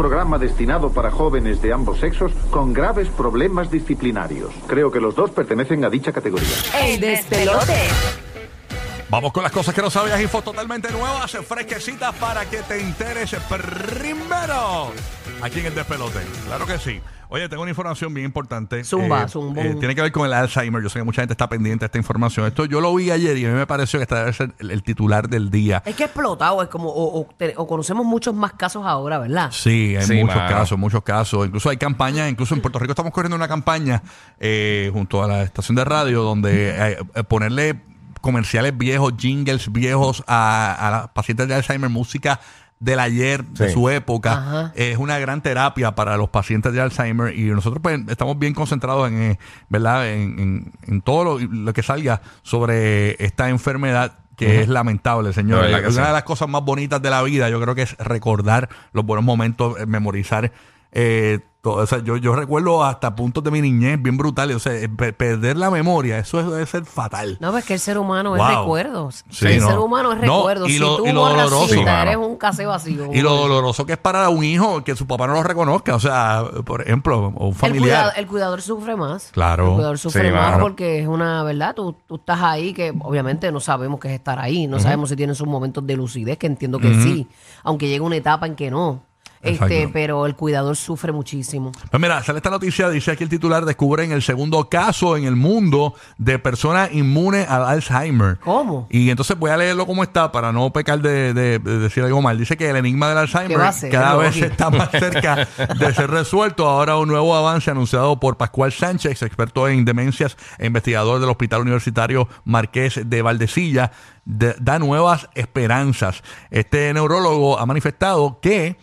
programa destinado para jóvenes de ambos sexos con graves problemas disciplinarios. Creo que los dos pertenecen a dicha categoría. El despelote. Vamos con las cosas que no sabías, info totalmente nuevas, fresquecitas para que te enteres primero aquí en el despelote. Claro que sí. Oye, tengo una información bien importante. Zumba, Eh, zumba. eh, tiene que ver con el Alzheimer. Yo sé que mucha gente está pendiente de esta información. Esto yo lo vi ayer y a mí me pareció que este debe ser el, el titular del día. Es que ha explotado, es como, o, o te- o conocemos muchos más casos ahora, ¿verdad? Sí, hay Sí, muchos mano. casos, muchos casos. Incluso hay campañas, incluso en Puerto Rico estamos corriendo una campaña eh, junto a la estación de radio donde eh, eh, ponerle comerciales viejos, jingles viejos a, a las pacientes de Alzheimer, música del ayer, de su época, Ajá. es una gran terapia para los pacientes de Alzheimer y nosotros pues, estamos bien concentrados en, eh, ¿verdad? En, en- en todo lo, lo que salga sobre esta enfermedad que es lamentable, señor. Una de las cosas más bonitas de la vida, yo creo que es recordar los buenos momentos, eh, memorizar eh, todo. O sea, yo, yo recuerdo hasta puntos de mi niñez bien brutales. O sea, eh, pe- perder la memoria, eso es- debe ser fatal. No, pues que el ser humano Wow. es recuerdos. Sí, el no. ser humano es No, recuerdos. y si lo- tú y lo borras doloroso. cinta, Sí, mano. eres un case vacío. Y lo doloroso que es para un hijo que su papá no lo reconozca. O sea, por ejemplo, o un el, familiar. el cuidador sufre más. Claro. El cuidador sufre Sí, más mano. porque es una verdad. Tú, tú estás ahí que obviamente no sabemos qué es estar ahí. No sabemos si tienen sus momentos de lucidez, que entiendo que sí. Aunque llega una etapa en que no. Este, pero el cuidador sufre muchísimo. Pues mira, sale esta noticia, dice aquí el titular, descubren el segundo caso en el mundo de persona inmune al Alzheimer. ¿Cómo? Y entonces voy a leerlo como está para no pecar de, de- de decir algo mal. Dice que el enigma del ¿Qué Alzheimer cada vez está más cerca de ser resuelto. Ahora un nuevo avance anunciado por Pascual Sánchez, experto en demencias e investigador del Hospital Universitario Marqués de Valdecilla, de- da nuevas esperanzas. Este neurólogo ha manifestado que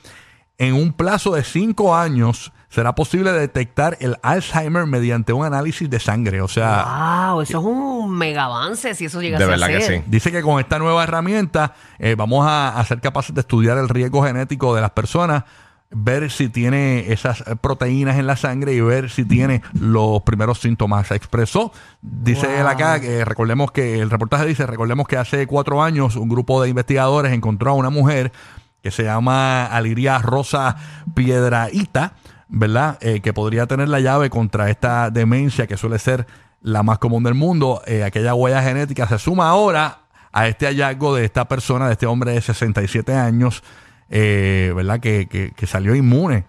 en un plazo de cinco años será posible detectar el Alzheimer mediante un análisis de sangre. O sea, Wow, eso es un mega avance si eso llega De a verdad que ser. sí. Dice que con esta nueva herramienta eh, vamos a, a ser capaces de estudiar el riesgo genético de las personas, ver si tiene esas proteínas en la sangre y ver si tiene los primeros síntomas. Se expresó, dice Wow. él acá, que recordemos que el reportaje dice, recordemos que hace cuatro años un grupo de investigadores encontró a una mujer que se llama Aliria Rosa Piedraíta, ¿verdad? Eh, que podría tener la llave contra esta demencia que suele ser la más común del mundo. Eh, aquella huella genética se suma ahora a este hallazgo de esta persona, de este hombre de 67 años, eh, ¿verdad? Que, que- que salió inmune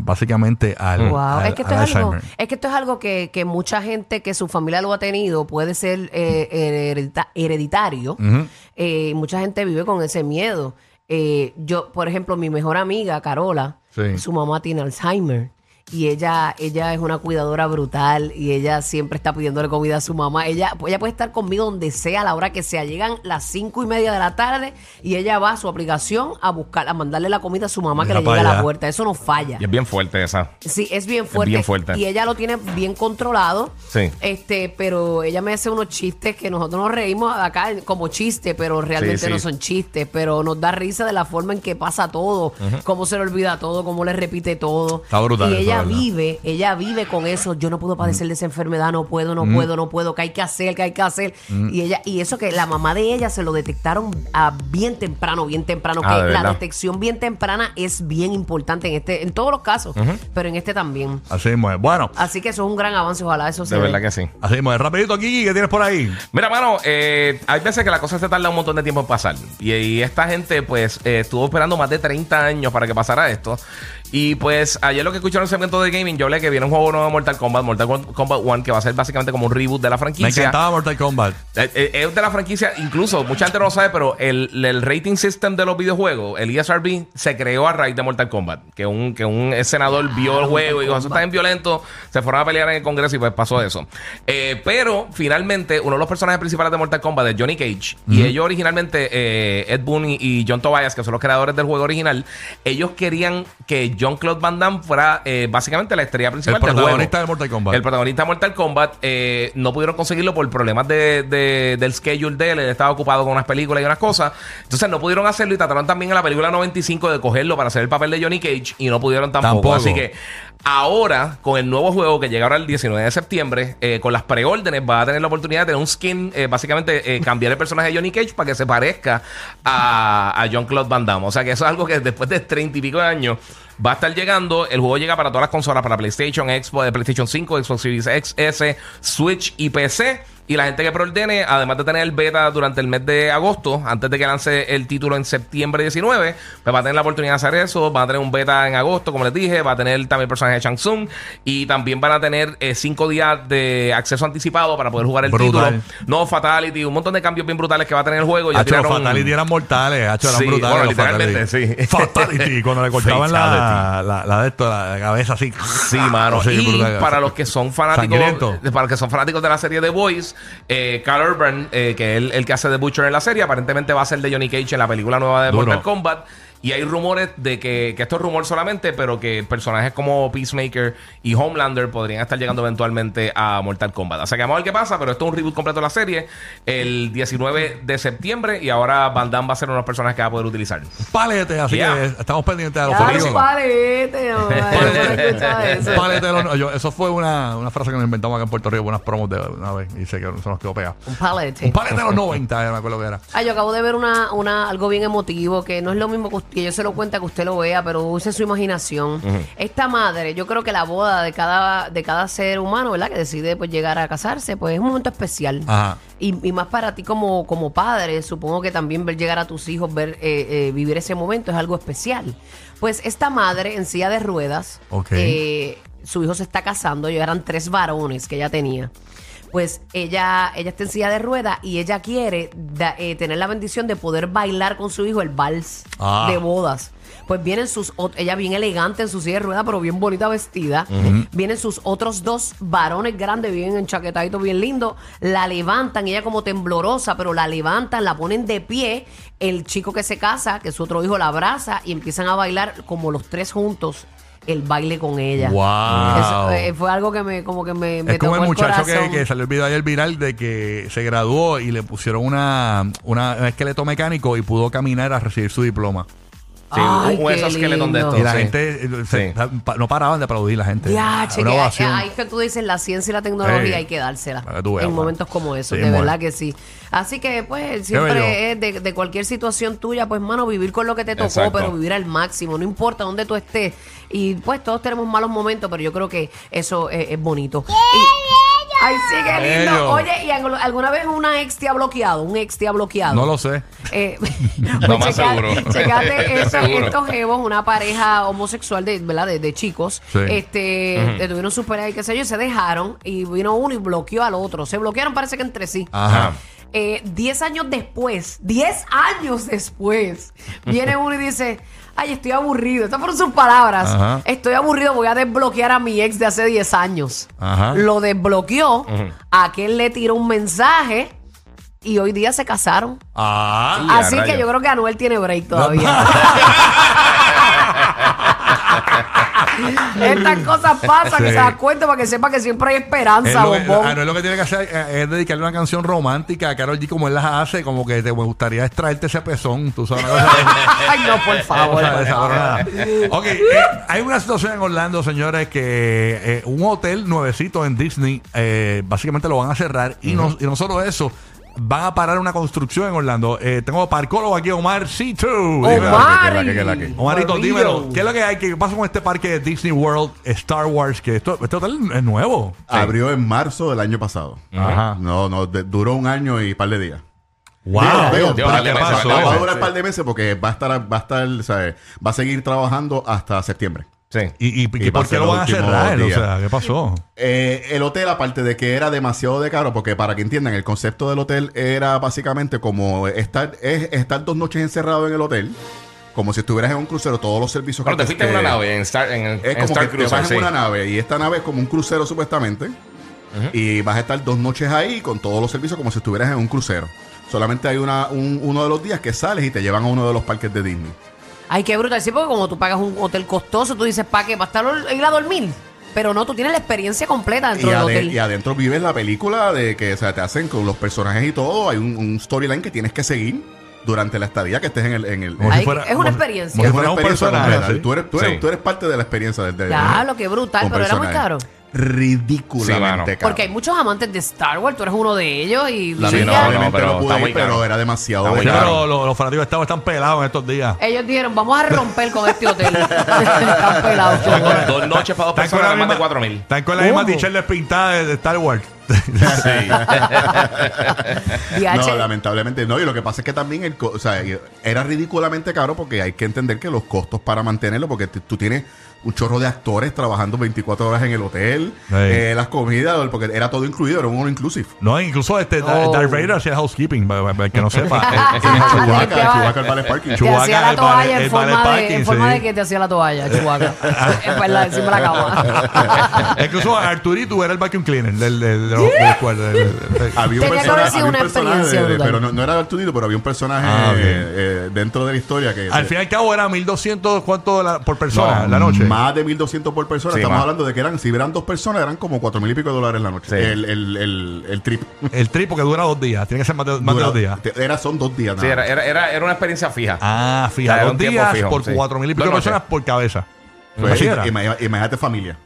básicamente al, Wow, al- es que esto al es algo, es que esto es algo que, que mucha gente que su familia lo ha tenido puede ser eh, heredita- hereditario. Eh, mucha gente vive con ese miedo. Eh, yo, por ejemplo, mi mejor amiga, Carola, Sí. su mamá tiene Alzheimer. Y ella, ella es una cuidadora brutal y ella siempre está pidiéndole comida a su mamá. Ella, ella puede estar conmigo donde sea, a la hora que sea. Llegan las cinco y media de la tarde y ella va a su aplicación a buscar, a mandarle la comida a su mamá que Mira le pa' llegue a la puerta. Eso no falla. Y es bien fuerte esa. Sí, es bien fuerte. bien fuerte. Y ella lo tiene bien controlado. Sí. Este, pero ella me hace unos chistes que nosotros nos reímos acá como chiste, pero realmente Sí, sí. no son chistes. Pero nos da risa de la forma en que pasa todo, cómo se le olvida todo, cómo le repite todo. Está brutal Y eso, ella vive, ella vive con eso. Yo no puedo padecer de esa enfermedad, no puedo, no puedo, no puedo. ¿Qué hay que hacer? ¿Qué hay que hacer? Y ella, y eso que la mamá de ella se lo detectaron a bien temprano, bien temprano. Ah, que ¿de la verdad? detección bien temprana es bien importante en este, en todos los casos, pero en este también. Así mismo es. Bueno, Así que eso es un gran avance, ojalá eso se De dé. verdad que sí. así mismo es. Rapidito aquí, ¿qué tienes por ahí? Mira, mano, eh, hay veces que la cosa se tarda un montón de tiempo en pasar. Y, y esta gente, pues, eh, estuvo esperando más de 30 años para que pasara esto. Y pues, ayer lo que escucharon en el segmento de gaming, yo hablé que viene un juego nuevo de Mortal Kombat, Mortal Kombat 1, que va a ser básicamente como un reboot de la Me franquicia. encantaba Mortal Kombat. Eh, eh, Es de la franquicia, incluso mucha gente no lo sabe, pero el, el rating system de los videojuegos, el ESRB, se creó a raíz de Mortal Kombat. Que un, que un senador vio el juego y dijo, eso está bien violento. Se fueron a pelear en el Congreso y pues pasó eso. Eh, pero finalmente, uno de los personajes principales de Mortal Kombat es Johnny Cage. Y ellos originalmente, eh, Ed Boon y, y John Tobias, que son los creadores del juego original, ellos querían que John Claude Van Damme fuera eh, básicamente la estrella principal El del protagonista juego. de Mortal Kombat. El protagonista de Mortal Kombat eh, no pudieron conseguirlo por problemas de, de- del schedule de él. Él estaba ocupado con unas películas y unas cosas. Entonces no pudieron hacerlo y trataron también en la película 95 de cogerlo para hacer el papel de Johnny Cage y no pudieron tampoco. Tampoco. Así que ahora, con el nuevo juego que llega ahora el 19 de septiembre, eh, con las preórdenes, va a tener la oportunidad de tener un skin, eh, básicamente eh, cambiar el personaje de Johnny Cage para que se parezca a, a John Claude Van Damme. O sea que eso es algo que después de 30 y pico de años va a estar llegando. El juego llega para todas las consolas, para PlayStation, Xbox, PlayStation 5, Xbox Series X, S, Switch y PC. Y la gente que preordene, además de tener el beta durante el mes de agosto, antes de que lance el título en septiembre 19, pues va a tener la oportunidad de hacer eso. Va a tener un beta en agosto, como les dije. Va a tener también el personaje de Shang Tsung. Y también van a tener eh, cinco días de acceso anticipado para poder jugar el Brutal. título. No Fatality, un montón de cambios bien brutales que va a tener el juego. Ya los tiraron- Fatality eran mortales, hacho, eran Sí, brutales. bueno, literalmente, Fatality. sí. Fatality, cuando le cortaban la, la, la de esto, la cabeza así. Sí, mano. Sí, y brutal. para los que son fanáticos, Sangriento. para los que son fanáticos de la serie The Boys, eh, Carl Urban, eh, que es el, el que hace de Butcher en la serie, aparentemente va a ser de Johnny Cage en la película nueva de Duro. Mortal Kombat. Y hay rumores de que, que esto es rumor solamente, pero que personajes como Peacemaker y Homelander podrían estar llegando eventualmente a Mortal Kombat. O sea que vamos a ver qué pasa, pero esto es un reboot completo de la serie el 19 de septiembre y ahora Van Damme va a ser uno de los personajes que va a poder utilizar. Palete, así Yeah. que estamos pendientes de los palete. Palete yo- eso fue una, una frase que nos inventamos acá en Puerto Rico, unas promos de una vez, y sé que se nos quedó pegado. Un palete. Un palete de los 90, eh, me acuerdo que era. Ah, yo acabo de ver una, una, algo bien emotivo, que no es lo mismo que, usted- que yo se lo cuenta que usted lo vea, pero use su imaginación. Esta madre, yo creo que la boda de cada, de cada ser humano, ¿verdad? Que decide pues llegar a casarse, pues es un momento especial. Ajá. Y, y más para ti como, como padre, supongo que también ver llegar a tus hijos, ver eh, eh, vivir ese momento es algo especial. Pues esta madre en silla de ruedas, Ok. eh, su hijo se está casando, ya eran tres varones que ella tenía. Pues ella, ella está en silla de ruedas y ella quiere da- eh, tener la bendición de poder bailar con su hijo el vals Ah. de bodas. Pues vienen sus, ot- ella bien elegante en su silla de ruedas, pero bien bonita vestida. Vienen sus otros dos varones grandes, bien enchaquetaditos, bien lindos. La levantan, ella como temblorosa, pero la levantan, la ponen de pie. El chico que se casa, que es su otro hijo, la abraza y empiezan a bailar como los tres juntos el baile con ella. Wow. Eso, eh, fue algo que me, como que me, me Es como tocó el muchacho que salió el video ayer viral de que se graduó y le pusieron una, una un esqueleto mecánico y pudo caminar a recibir su diploma. Sí, Ay, un, de lindo. estos. y la sí. gente eh, se- Sí. pa- no paraban de aplaudir la gente. Ya, Una che, que ovación. ahí que tú dices la ciencia y la tecnología hay que dársela para que tú veas, en momentos como esos, Sí, de verdad que sí. Así que pues bello. siempre es de, de cualquier situación tuya, pues mano, vivir con lo que te tocó, Exacto. pero vivir al máximo, no importa dónde tú estés. Y pues todos tenemos malos momentos, pero yo creo que eso es, es bonito. Y- Ay, sí, qué lindo. Bello. Oye, ¿y algu- alguna vez una ex te ha bloqueado? Un ex te ha bloqueado. No lo sé. Eh, No, más checa- seguro. Checate estos, Seguro. estos jevos, una pareja homosexual de, ¿verdad? de, de chicos. Sí. Este, tuvieron sus peleas y qué sé yo, y se dejaron y vino uno y bloqueó al otro. Se bloquearon, parece que entre sí. Ajá. Eh, diez años después, diez años después, viene uno y dice, ay, estoy aburrido. Estas fueron sus palabras. Ajá. Estoy aburrido, voy a desbloquear a mi ex de hace 10 años. Ajá. Lo desbloqueó, aquel le tiró un mensaje y hoy día se casaron. Ah. Así que yo creo que Anuel tiene break todavía. Estas cosas pasan, que se da cuenta para que sepa que siempre hay Es esperanza, lo, que, bombón. ah, no, es lo que tiene que hacer eh, es dedicarle una canción romántica a Carol G como él las hace, como que te gustaría extraerte ese pezón, tú sabes una cosa así. Ay, no, por favor. Esa- por esa favor. broma. Ok, eh, hay una situación en Orlando, señores, que eh, un hotel nuevecito en Disney, eh, básicamente lo van a cerrar y, no, y no solo eso. Van a parar una construcción en Orlando. Eh, tengo parcólogo aquí, Omar C2. Dime. Omar. ¿Qué es la que, qué es la que? Omarito, dímelo. ¿Qué es lo que hay? ¿Qué pasa con este parque de Disney World Star Wars? Que esto, este hotel es nuevo. Abrió en marzo del año pasado. Ajá. No, no, de- duró un año y par de días. ¡Wow! Digo, va- dale, va- meses, va- va a durar un par de meses porque va a estar, va a estar, ¿sabes? va a seguir trabajando hasta septiembre. Sí. ¿Y, y, y Y por qué lo van a cerrar? O sea, ¿qué pasó? Eh, el hotel, aparte de que era demasiado de caro, porque para que entiendan, el concepto del hotel era básicamente como estar, es estar dos noches encerrado en el hotel, como si estuvieras en un crucero, todos los servicios Bueno, te que- fuiste en una nave, en Star, en, Es en como Star que te vas sí. en una nave y esta nave es como un crucero supuestamente y vas a estar dos noches ahí con todos los servicios como si estuvieras en un crucero. Solamente hay una, un- uno de los días que sales y te llevan a uno de los parques de Disney. Ay, qué brutal. Sí, porque como tú pagas un hotel costoso, tú dices, ¿para qué? ¿Para estar ir a dormir? Pero no, tú tienes la experiencia completa dentro Y, del hotel. y adentro vives la película de que o sea, te hacen con los personajes y todo. Hay un, un storyline que tienes que seguir durante la estadía que estés en el... En el Ay, si fuera- es una experiencia. Como si es fuera una un personaje. Tú eres, tú, eres, Sí. tú eres parte de la experiencia del... del- Claro, qué brutal, pero era muy caro. Ridículamente Sí, caro. Porque hay muchos amantes de Star Wars, tú eres uno de ellos y Sí, no, Lamentablemente pero no, está pude ir, pero era demasiado Sí, caro. pero los, los fanáticos de Star Wars están pelados en estos días. ellos dijeron, vamos a romper con este hotel. Están pelados. Dos, noches para dos Están con personas, la más de misma- 4 mil. Están con la misma ¿Cómo? t-shirt despintada de, de Star Wars. DH, No, lamentablemente no. Y lo que pasa es que también el co- o sea, era ridículamente caro porque hay que entender que los costos para mantenerlo, porque tú tienes un chorro de actores trabajando 24 horas en el hotel, Sí. eh, las comidas, porque era todo incluido, era un all inclusive. No, incluso este Oh. Darth Vader hacía housekeeping, para, para el que no sepa. Eh, Chewbacca, el ballet parking. te Chewbacca, hacía la el toalla ballet- en el forma, de, parking, en forma de que te hacía la toalla, Chubaca. es verdad, encima la cama. Incluso Arturito era el vacuum cleaner del, del, Había Tenía un que personaje, pero no, no era Artudito, pero había un personaje Ah, dentro de la historia que Al fin y al cabo era 1200 ¿cuánto por persona la noche. Más de 1200 por persona. Sí, Estamos más. hablando de que eran, si eran dos personas, eran como cuatro mil y pico de dólares la noche. Sí. El, el, el, el trip. El tripo que dura dos días. Tiene que ser más de, más de dos días. Era, son dos días. Sí, nada era, era, era, era una experiencia fija. Ah, Ya, fíjate, era dos días fijo, por sí. cuatro mil y pico Dos personas por cabeza. Pues, Imagínate familia.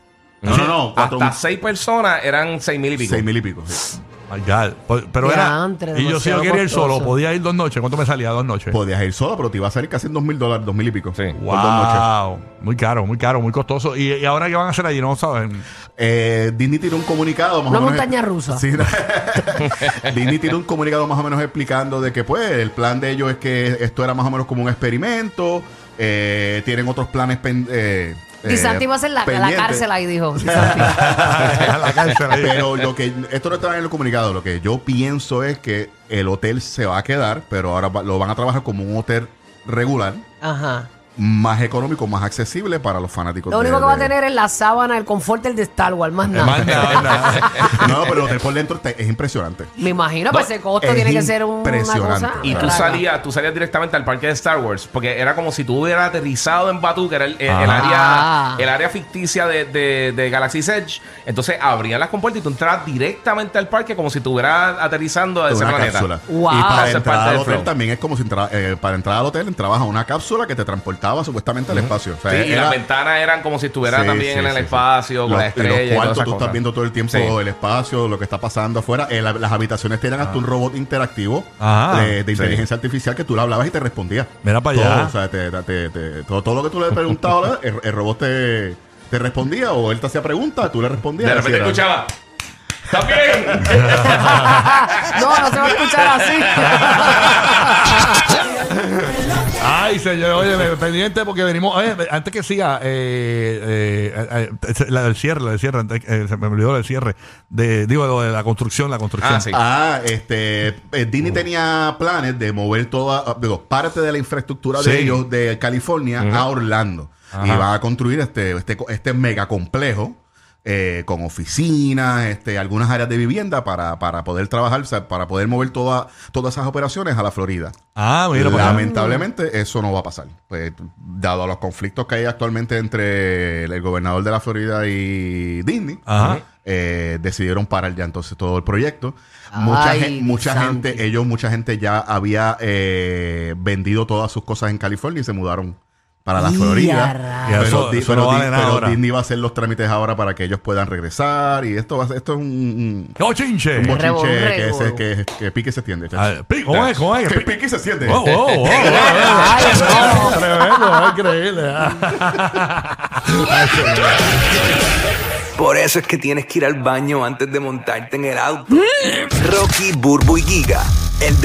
No, no, no. Cuatro, Hasta seis personas eran seis mil y pico. seis mil y pico. sí. My God. Pero era. Diantre, Y yo si yo demasiado quería ir solo, podía ir dos noches. ¿Cuánto me salía dos noches? Podías ir solo, pero te iba a salir casi en dos mil dólares, dos mil y pico. Sí. Por dos noches. Wow. Muy caro, muy caro, muy costoso. ¿Y, y ahora qué van a hacer allí? No saben. Eh, Disney tiró un comunicado más Una o menos. montaña rusa. Sí. Disney tiró un comunicado más o menos explicando de que, pues, el plan de ellos es que esto era más o menos como un experimento. eh, tienen otros planes. pen- eh, Di Santi eh, va a ser la, cárcel ahí, dijo. A la cárcel ahí. Pero lo que esto no estaba en el comunicado, lo que yo pienso es que el hotel se va a quedar, pero ahora va- lo van a trabajar como un hotel regular, Ajá. Más económico, más accesible para los fanáticos. Lo de- único que va a tener es la sábana, el confort el de Star Wars, más nada. Más nada. No, pero el hotel por dentro te- es impresionante. Me imagino, pues ese costo es tiene que ser un- una impresionante. cosa. Y tú salías, tú salías directamente al parque de Star Wars, porque era como si tú hubieras aterrizado en Batu, que era el, el- el Ah. área, el área ficticia de, de, de Galaxy's Edge. Entonces abrían las compuertas y tú entrabas directamente al parque como si estuvieras aterrizando a ese una planeta. cápsula. Wow. Y para entrar al del hotel flow. también es como si entra- eh, para entrar al hotel entrabas a una cápsula que te transportaba supuestamente al espacio. O sea, Sí, y las ventanas eran como si estuvieras Sí, también sí, en el espacio, con Los- y estrellas. Los cuartos tú estás viendo todo el tiempo el espacio, lo que está pasando afuera. Eh, la- las habitaciones tienen hasta un robot interactivo Ajá. de, de inteligencia artificial que tú le hablabas y te respondía. Mira para Todo, allá. o sea, te- te- te- todo, todo lo que tú le preguntabas, el, el robot te, te respondía o él te hacía preguntas, tú le respondías. De repente escuchaba. ¿Estás bien? Oye, pendiente porque venimos. Oye, antes que siga, eh, eh, eh, la del cierre, la del cierre, antes- eh, se me olvidó el cierre. De, digo, lo de la construcción, la construcción. Ah, sí. Ah, este, eh, Disney tenía planes de mover toda, ah, digo, parte de la infraestructura Sí. de ellos de California a Orlando. Ajá. Y van a construir este, este, co- este mega complejo eh, con oficinas, este, algunas áreas de vivienda para, para poder trabajar, para poder mover toda, todas esas operaciones a la Florida. Ah, mira, para allá. Lamentablemente eso no va a pasar. Pues, dado los conflictos que hay actualmente entre el, el gobernador de la Florida y Disney, Ajá. eh, decidieron parar ya entonces todo el proyecto. Mucha, Ay, gen- mucha gente, ellos, mucha gente ya había eh, vendido todas sus cosas en California y se mudaron para la Florida. rayos. Y eso- Di- eso no vale Di- nada pero. Disney va a hacer los trámites ahora para que ellos puedan regresar y esto va a ser, esto es un, un, ¡Oh, chinche! un bochinche que, revolú. se, que, que pique y se extiende. ¿Cómo es? ¿Cómo es? Que Pi- pique y se extiende. Oh, oh, oh, oh, Ay, oh, no. Tremendo, increíble. Por eso es que tienes que ir al baño antes de montarte en el auto. Rocky, Burbu y Giga, el.